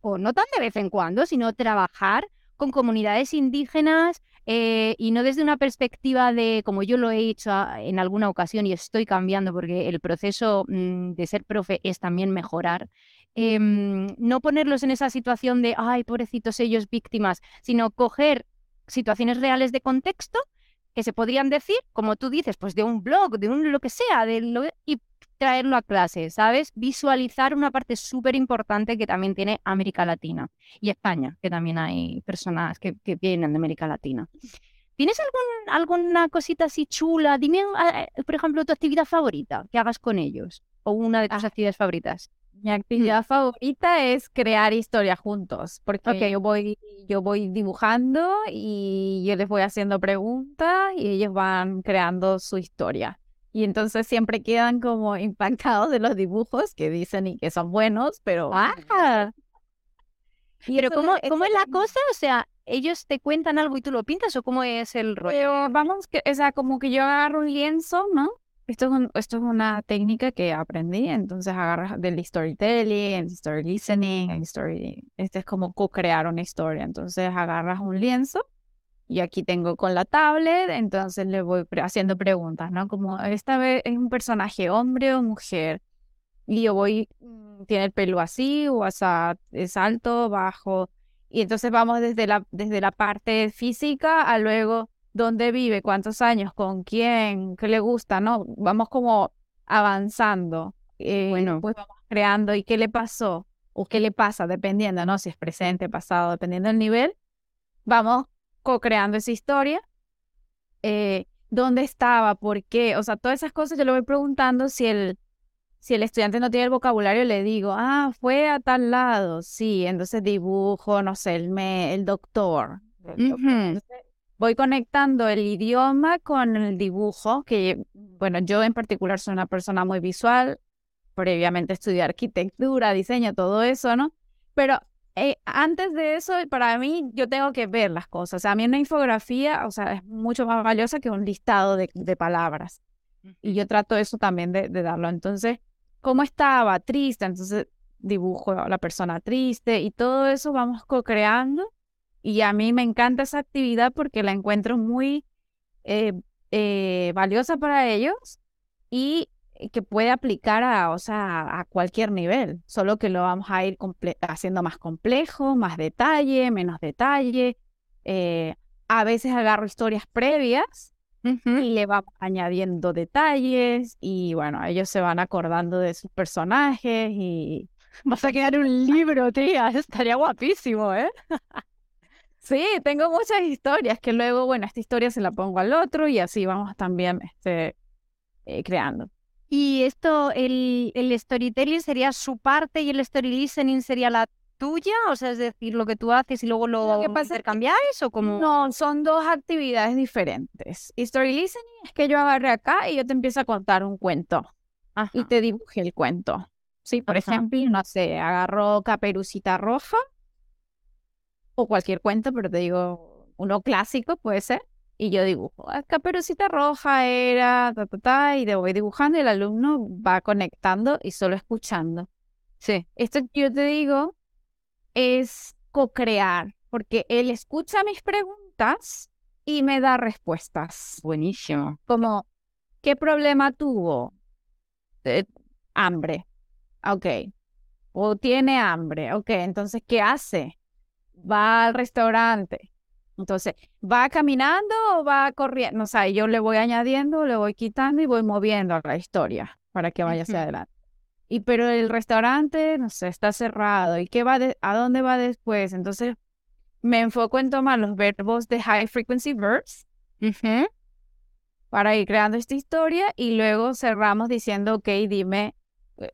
o no tan de vez en cuando, sino trabajar con comunidades indígenas, eh, y no desde una perspectiva de, como yo lo he hecho ah, en alguna ocasión y estoy cambiando porque el proceso mm, de ser profe es también mejorar, em, no ponerlos en esa situación de, ay, pobrecitos ellos víctimas, sino coger situaciones reales de contexto que se podrían decir, como tú dices, pues de un blog, de un lo que sea, de lo, y traerlo a clase, ¿sabes? Visualizar una parte súper importante que también tiene América Latina y España, que también hay personas que, vienen de América Latina. ¿Tienes algún, alguna cosita así chula? Dime, eh, por ejemplo, tu actividad favorita que hagas con ellos o una de tus ah. actividades favoritas. Mi actividad favorita es crear historias juntos, porque yo voy yo voy dibujando y yo les voy haciendo preguntas y ellos van creando su historia. Y entonces siempre quedan como impactados de los dibujos que dicen y que son buenos, pero... ¡Ah! pero ¿cómo, ¿cómo es la cosa? O sea, ellos te cuentan algo y tú lo pintas o cómo es el rollo? vamos, que, o sea, como que yo agarro un lienzo, ¿no? Esto es, esto es una técnica que aprendí, entonces agarras del storytelling, el story listening, el story, este es como co-crear una historia, entonces agarras un lienzo y aquí tengo con la tablet, entonces le voy haciendo preguntas, ¿no? Como esta vez es un personaje hombre o mujer. Y yo voy, mm, tiene el pelo así, o es alto, bajo. Y entonces vamos desde la, desde la parte física a luego dónde vive, cuántos años, con quién, qué le gusta, ¿no? Vamos como avanzando. Eh, bueno, pues vamos creando y qué le pasó o qué le pasa, dependiendo, ¿no? Si es presente, pasado, dependiendo del nivel. Vamos co-creando esa historia. Eh, ¿Dónde estaba? ¿Por qué? O sea, todas esas cosas yo le voy preguntando si el, si el estudiante no tiene el vocabulario, le digo, ah, fue a tal lado, sí, entonces dibujo, no sé, el, me, el doctor. Voy conectando el idioma con el dibujo, que, bueno, yo en particular soy una persona muy visual, previamente estudié arquitectura, diseño, todo eso, ¿no? Pero eh, antes de eso, para mí, yo tengo que ver las cosas. O sea, a mí una infografía, o sea, es mucho más valiosa que un listado de, palabras. Y yo trato eso también de, darlo. Entonces, ¿cómo estaba? Triste. Entonces, dibujo a la persona triste y todo eso vamos co-creando. Y a mí me encanta esa actividad porque la encuentro muy eh, eh, valiosa para ellos y que puede aplicar a, o sea, a cualquier nivel, solo que lo vamos a ir haciendo más complejo, más detalle, menos detalle. Eh, a veces agarro historias previas y le vamos añadiendo detalles y bueno, ellos se van acordando de sus personajes y... Vas a crear un libro, tía, estaría guapísimo, ¿eh? Sí, tengo muchas historias que luego, bueno, esta historia se la pongo al otro y así vamos también este, eh, creando. Y esto, el, el storytelling sería su parte y el story listening sería la tuya, o sea, es decir, lo que tú haces y luego lo, lo intercambiáis o como No, son dos actividades diferentes. Story listening es que yo agarre acá y yo te empiezo a contar un cuento y te dibuje el cuento. Sí, por ejemplo, no sé, agarro Caperucita Roja o cualquier cuento, pero te digo uno clásico puede ser y yo dibujo, ah, caperucita roja era, ta, ta, ta, y voy dibujando y el alumno va conectando y solo escuchando. Sí. Esto que yo te digo es co-crear, porque él escucha mis preguntas y me da respuestas. Buenísimo. Como, ¿qué problema tuvo? Eh, hambre. Ok. O tiene hambre. Ok, entonces, ¿qué hace? Va al restaurante. Entonces, ¿va caminando o va corriendo? O sea, yo le voy añadiendo, le voy quitando y voy moviendo la historia para que vaya hacia adelante. Y pero el restaurante, no sé, está cerrado. ¿Y qué va a dónde va después? Entonces, me enfoco en tomar los verbos de high frequency verbs para ir creando esta historia y luego cerramos diciendo, ok, dime,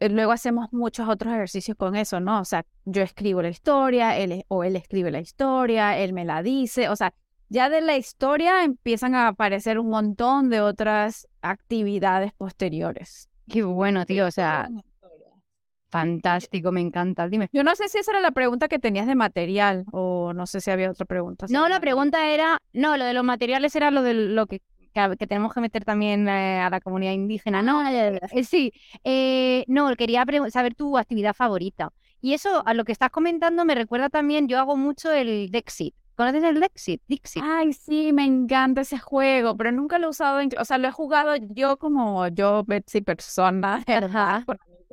luego hacemos muchos otros ejercicios con eso, ¿no? O sea, yo escribo la historia, él, o él escribe la historia, él me la dice, o sea, ya de la historia empiezan a aparecer un montón de otras actividades posteriores. Qué bueno, tío, o sea, fantástico, me encanta. Dime. Yo no sé si esa era la pregunta que tenías de material o no sé si había otra pregunta. No, la pregunta era, no, lo de los materiales era lo de lo que que, tenemos que meter también eh, a la comunidad indígena. No, ah, eh, sí, eh, no, quería saber tu actividad favorita. Y eso, a lo que estás comentando, me recuerda también, yo hago mucho el Dexit. ¿Conoces el Dexit? Dixit. Ay, sí, me encanta ese juego, pero nunca lo he usado, en, o sea, lo he jugado yo como yo, Betsy, persona,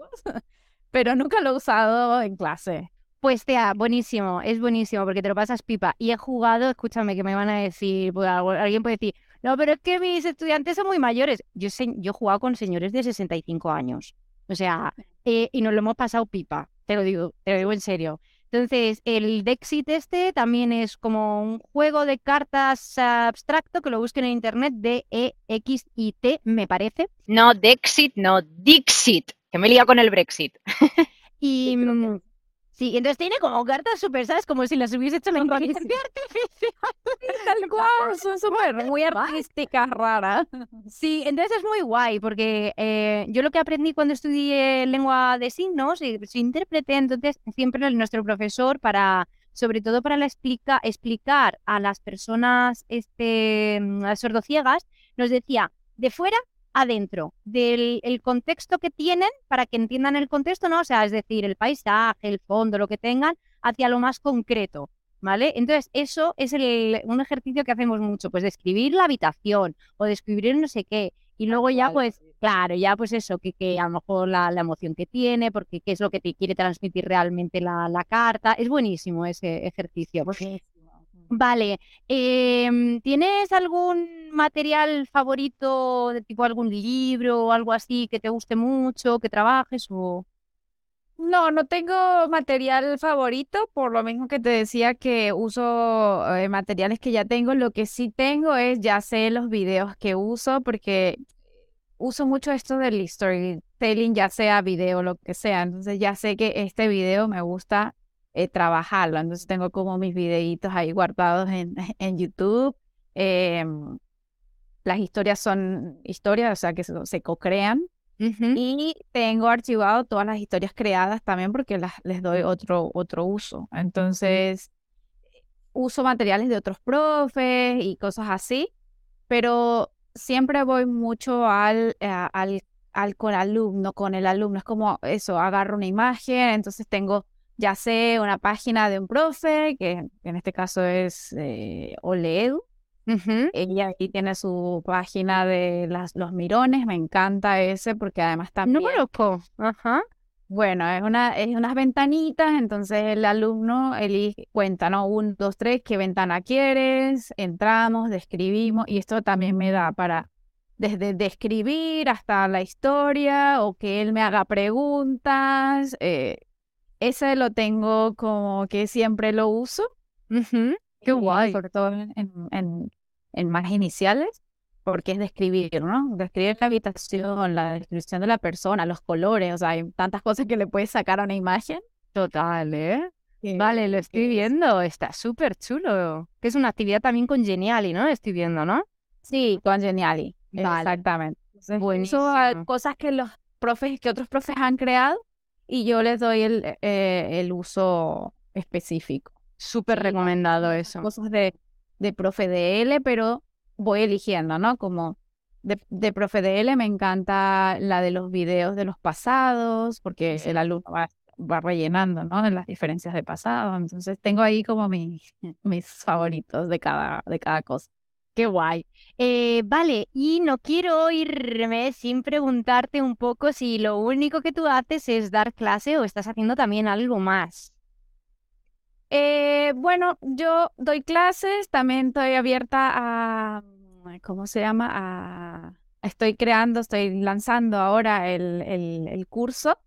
pero nunca lo he usado en clase. Pues tía, buenísimo, es buenísimo porque te lo pasas pipa. Y he jugado, escúchame, que me van a decir, pues, alguien puede decir, no, pero es que mis estudiantes son muy mayores. Yo, yo he jugado con señores de 65 años. O sea, eh, y nos lo hemos pasado pipa, te lo digo, te lo digo en serio. Entonces, el Dexit este también es como un juego de cartas abstracto que lo busquen en internet, D-E-X-I-T, me parece. No, Dexit, no, Dixit, que me he con el Brexit. y, Sí, entonces tiene como cartas súper, ¿sabes? Como si las hubiese hecho en inteligencia artificial. Tal cual, son súper muy artísticas, raras. Sí, entonces es muy guay, porque eh, yo lo que aprendí cuando estudié lengua de signos, y soy intérprete, entonces siempre nuestro profesor para sobre todo para la explica, explicar a las personas este, mm, sordociegas, nos decía, de fuera adentro del el contexto que tienen para que entiendan el contexto, ¿no? O sea, es decir, el paisaje, el fondo, lo que tengan, hacia lo más concreto, ¿vale? Entonces, eso es el, un ejercicio que hacemos mucho, pues describir la habitación o describir no sé qué. Y luego ya, pues, claro, ya pues eso, que, que a lo mejor la, la, emoción que tiene, porque qué es lo que te quiere transmitir realmente la, la carta. Es buenísimo ese ejercicio. Vale, em, ¿tienes algún material favorito, de tipo algún libro o algo así que te guste mucho, que trabajes o...? No, no tengo material favorito, por lo mismo que te decía que uso eh, materiales que ya tengo. Lo que sí tengo es, ya sé los videos que uso, porque uso mucho esto del storytelling, ya sea video, lo que sea. Entonces ya sé que este video me gusta eh, trabajarlo. Entonces tengo como mis videitos ahí guardados en, en YouTube. Em, las historias son historias, o sea, que se, co-crean. Y tengo archivado todas las historias creadas también porque las, les doy otro, otro uso. Entonces, uso materiales de otros profes y cosas así, pero siempre voy mucho al, eh, al, al con alumno, con el alumno. Es como eso, agarro una imagen, entonces tengo ya sea una página de un profe, que en este caso es eh, Oleedu. Ella ahí tiene su página de las, los mirones, me encanta ese porque además también... No conozco. Ajá. Bueno, es, una, es unas ventanitas, entonces el alumno elige, cuenta, ¿no? Un, dos, tres, ¿qué ventana quieres? Entramos, describimos y esto también me da para desde describir hasta la historia o que él me haga preguntas. Eh, ese lo tengo como que siempre lo uso. Qué guay. Sobre todo en, en, más iniciales, porque es describir, ¿no? Describir la habitación, la descripción de la persona, los colores, o sea, hay tantas cosas que le puedes sacar a una imagen. Total, ¿eh? vale, lo estoy viendo, está súper chulo. Que es una actividad también con Geniali, ¿no? Estoy viendo, ¿no? Sí, con Geniali, exactamente. Son cosas que los profes, que otros profes han creado y yo les doy el, eh, el uso específico. Súper recomendado eso. Cosas de, de profe DL, pero voy eligiendo, ¿no? Como de, de profe DL me encanta la de los videos de los pasados, porque el alumno va, va rellenando, ¿no? En las diferencias de pasado. Entonces tengo ahí como mis, mis favoritos de cada, de cada cosa. Qué guay. Eh, vale, y no quiero irme sin preguntarte un poco si lo único que tú haces es dar clase o estás haciendo también algo más. Eh, bueno, yo doy clases, también estoy abierta a, ¿cómo se llama? A, estoy creando, estoy lanzando ahora el, el curso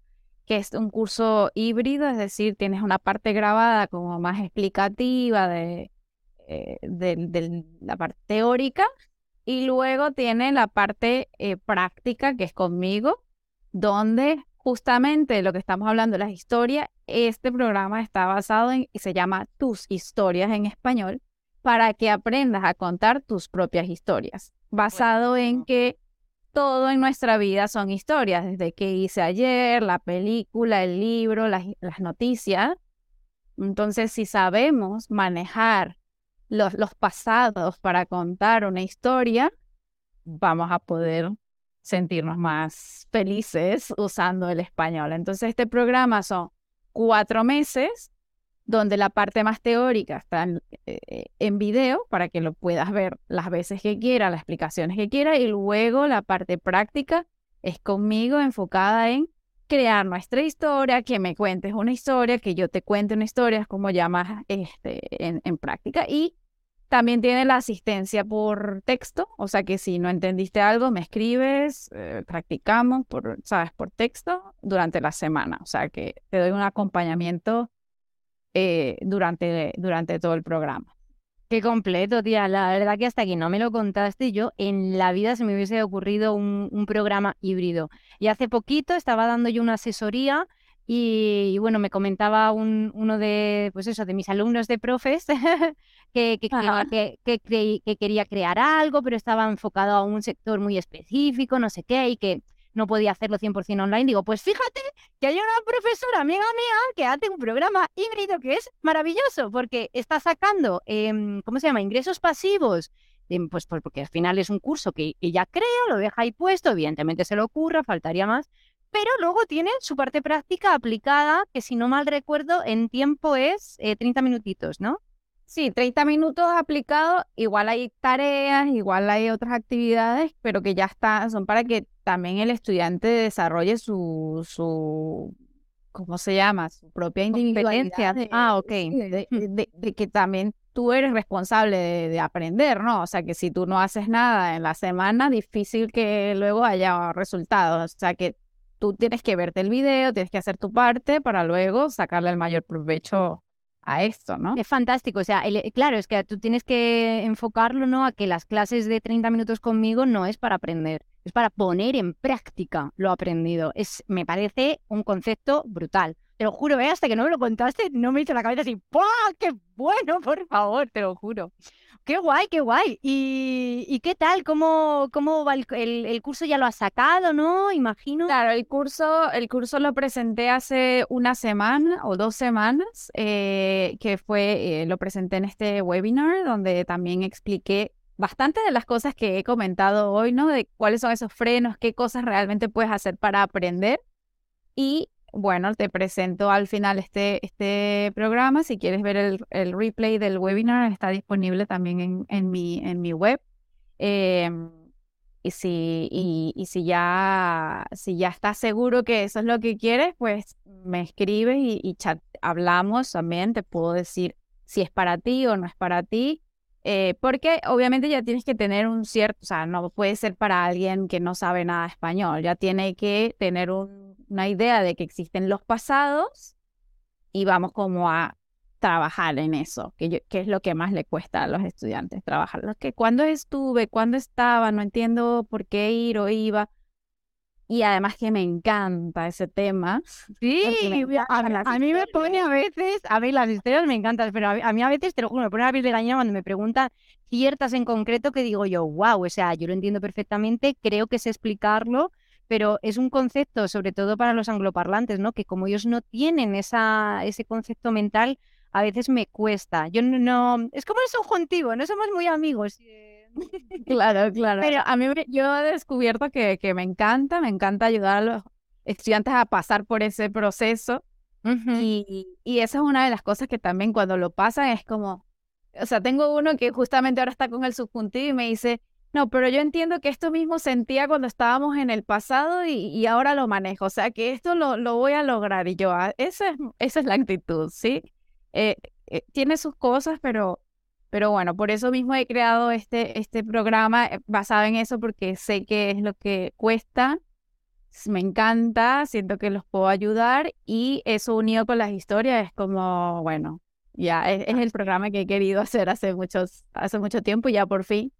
que es un curso híbrido, es decir, tienes una parte grabada como más explicativa de, eh, de, la parte teórica y luego tiene la parte eh, práctica que es conmigo, donde justamente lo que estamos hablando, las historias, este programa está basado en, y se llama Tus historias en español, para que aprendas a contar tus propias historias, basado en que todo en nuestra vida son historias, desde que hice ayer, la película, el libro, las, las noticias. Entonces, si sabemos manejar los, los pasados para contar una historia, vamos a poder sentirnos más felices usando el español. Entonces, este programa son cuatro meses donde la parte más teórica está en, eh, en, video para que lo puedas ver las veces que quiera, las explicaciones que quiera, y luego la parte práctica es conmigo enfocada en crear nuestra historia, que me cuentes una historia, que yo te cuente una historia, es como llamas este, en, en práctica, y también tiene la asistencia por texto, o sea que si no entendiste algo, me escribes, eh, practicamos, por, sabes, por texto durante la semana. O sea que te doy un acompañamiento eh, durante, durante todo el programa. Qué completo, tía. La verdad que hasta aquí no me lo contaste, yo en la vida se me hubiese ocurrido un, un programa híbrido. Y hace poquito estaba dando yo una asesoría y, bueno, me comentaba un, uno de, pues eso, de mis alumnos de profes que, que, que, que, quería crear algo, pero estaba enfocado a un sector muy específico, no sé qué, y que no podía hacerlo 100% online. Digo, pues fíjate que hay una profesora amiga mía que hace un programa híbrido que es maravilloso, porque está sacando, eh, ¿cómo se llama? Ingresos pasivos. pues, pues, porque al final es un curso que ella crea, lo deja ahí puesto, evidentemente se lo ocurra, faltaría más, pero luego tiene su parte práctica aplicada, que si no mal recuerdo, en tiempo es 30 eh, minutitos, ¿no? Sí, 30 minutos aplicados, igual hay tareas, igual hay otras actividades, pero que ya están, son para que también el estudiante desarrolle su, su ¿cómo se llama? Su propia individualidad. ah, ok. De, que también tú eres responsable de, de, aprender, ¿no? O sea, que si tú no haces nada en la semana, difícil que luego haya resultados. O sea, que tú tienes que verte el video, tienes que hacer tu parte para luego sacarle el mayor provecho a esto, ¿no? Es fantástico, o sea, eh, claro, es que tú tienes que enfocarlo, ¿no? A que las clases de 30 minutos conmigo no es para aprender, es para poner en práctica lo aprendido. Es, me parece un concepto brutal. Te lo juro, ¿eh? hasta que no me lo contaste, no me hizo la cabeza así, ¡pah! ¡Qué bueno, por favor! Te lo juro. Qué guay, qué guay. ¿Y, qué tal? ¿Cómo, cómo va el, el, curso? ¿Ya lo has sacado, no? Imagino. Claro, el curso, el curso lo presenté hace una semana o dos semanas, eh, que fue, eh, lo presenté en este webinar donde también expliqué bastante de las cosas que he comentado hoy, ¿no? De cuáles son esos frenos, qué cosas realmente puedes hacer para aprender. Y bueno, te presento al final este, este programa. Si quieres ver el, el replay del webinar, está disponible también en, en, mi, en mi web. Em, y si, y, si, ya, si ya estás seguro que eso es lo que quieres, pues me escribes y, y chat, hablamos también. Te puedo decir si es para ti o no es para ti. Eh, porque obviamente ya tienes que tener un cierto, o sea, no puede ser para alguien que no sabe nada español, ya tiene que tener una idea de que existen los pasados y vamos como a trabajar en eso, que, que es lo que más le cuesta a los estudiantes, trabajar. Los que cuando estuve, cuando estaba, no entiendo por qué ir o iba. Y además que me encanta ese tema. Sí, a, mí me pone a veces, a ver, las historias me encantan, pero a, mí a veces, te lo juro, me pone a piel de gallina cuando me preguntan ciertas en concreto que digo yo, wow, o sea, yo lo entiendo perfectamente, creo que sé explicarlo, pero es un concepto, sobre todo para los angloparlantes, ¿no? Que como ellos no tienen esa, ese concepto mental, a veces me cuesta. Yo no, es como el subjuntivo, no somos muy amigos. Claro, claro. Pero a mí yo he descubierto que, que me encanta, me encanta ayudar a los estudiantes a pasar por ese proceso. y, y esa es una de las cosas que también cuando lo pasan es como, o sea, tengo uno que justamente ahora está con el subjuntivo y me dice, no, pero yo entiendo que esto mismo sentía cuando estábamos en el pasado y, y ahora lo manejo, o sea, que esto lo, lo voy a lograr. Y yo, ah, esa, es, esa es la actitud, ¿sí? Eh, eh, tiene sus cosas, pero pero bueno, por eso mismo he creado este, este programa eh, basado en eso, porque sé que es lo que cuesta me encanta, siento que los puedo ayudar y eso unido con las historias es como, bueno, ya es, es el programa que he querido hacer hace muchos, hace mucho tiempo y ya por fin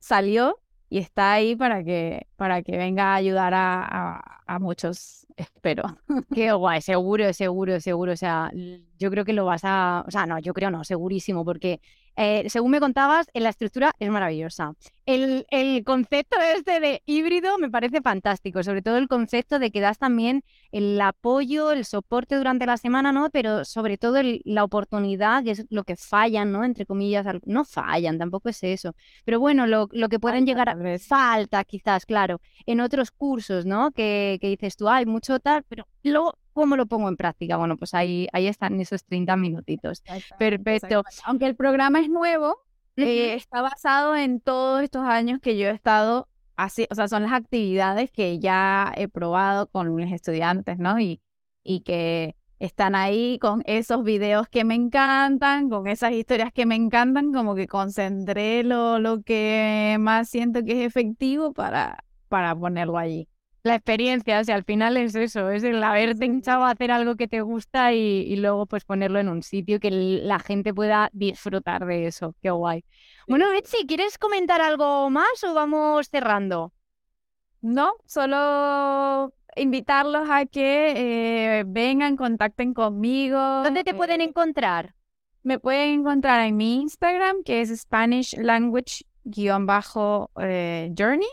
salió y está ahí para que, para que venga a ayudar a, a, a muchos, espero. Qué guay, seguro, seguro, seguro. O sea, yo creo que lo vas a. O sea, no, yo creo no, segurísimo, porque eh, según me contabas, la estructura es maravillosa. El, el, concepto este de híbrido me parece fantástico, sobre todo el concepto de que das también el apoyo, el soporte durante la semana, ¿no? Pero sobre todo el, la oportunidad, que es lo que fallan, ¿no? Entre comillas, no fallan, tampoco es eso. Pero bueno, lo, lo que pueden llegar a... Falta, quizás, claro, en otros cursos, ¿no? Que, que dices tú, hay mucho tal, pero luego ¿Cómo lo pongo en práctica? Bueno, pues ahí, ahí están esos 30 minutitos. Perfecto. Aunque el programa es nuevo, eh, está basado en todos estos años que yo he estado así, o sea, son las actividades que ya he probado con mis estudiantes, ¿no? Y, y que están ahí con esos videos que me encantan, con esas historias que me encantan, como que concentré lo, lo que más siento que es efectivo para, para ponerlo allí la experiencia, o sea, al final es eso, es el haberte hinchado a hacer algo que te gusta y, luego pues ponerlo en un sitio que la gente pueda disfrutar de eso. Qué guay. Bueno, Betsy, ¿quieres comentar algo más o vamos cerrando? No, solo invitarlos a que eh, vengan, contacten conmigo. ¿Dónde te pueden eh, encontrar? Me pueden encontrar en mi Instagram, que es Spanish Language-Journey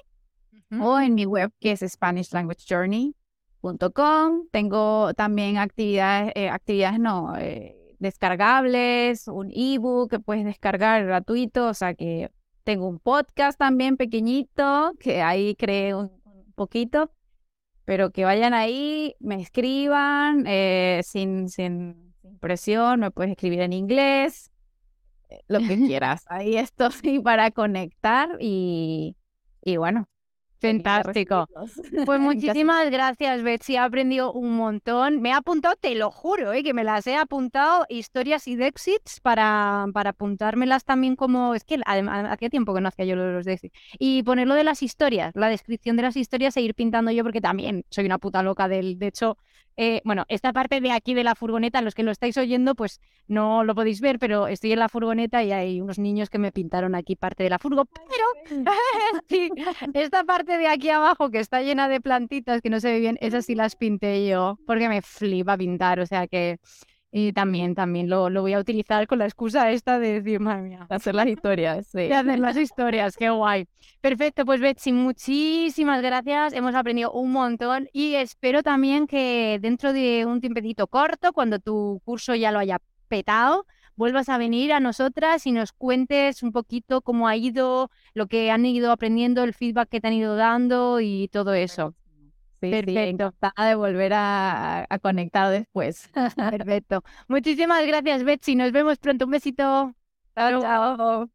o en mi web que es SpanishLanguageJourney.com. Tengo también actividades, eh, actividades no, eh, descargables, un ebook que puedes descargar gratuito, o sea que tengo un podcast también pequeñito que ahí creé un, poquito, pero que vayan ahí, me escriban eh, sin, sin, presión, me puedes escribir en inglés, lo que quieras. Ahí estoy para conectar y, y bueno, Fantástico. Pues muchísimas gracias, Betsy. He aprendido un montón. Me he apuntado, te lo juro, ¿eh? que me las he apuntado, historias y exits para, para apuntármelas también como. Es que hacía tiempo que no hacía yo los de Y ponerlo de las historias, la descripción de las historias e ir pintando yo, porque también soy una puta loca del. De hecho, eh, bueno, esta parte de aquí de la furgoneta, los que lo estáis oyendo, pues no lo podéis ver, pero estoy en la furgoneta y hay unos niños que me pintaron aquí parte de la furgo. Pero esta parte de aquí abajo que está llena de plantitas que no se ve bien, esas sí las pinté yo, porque me flipa pintar, o sea que y también, también lo, lo, voy a utilizar con la excusa esta de decir, madre mía. hacer las historias, sí. De hacer las historias, qué guay. Perfecto, pues Betsy, muchísimas gracias. Hemos aprendido un montón y espero también que dentro de un tiempecito corto, cuando tu curso ya lo haya petado, vuelvas a venir a nosotras y nos cuentes un poquito cómo ha ido, lo que han ido aprendiendo, el feedback que te han ido dando y todo eso. Perfecto. de volver a, a conectar después. Perfecto. Muchísimas gracias, Betsy. Nos vemos pronto. Un besito. chao.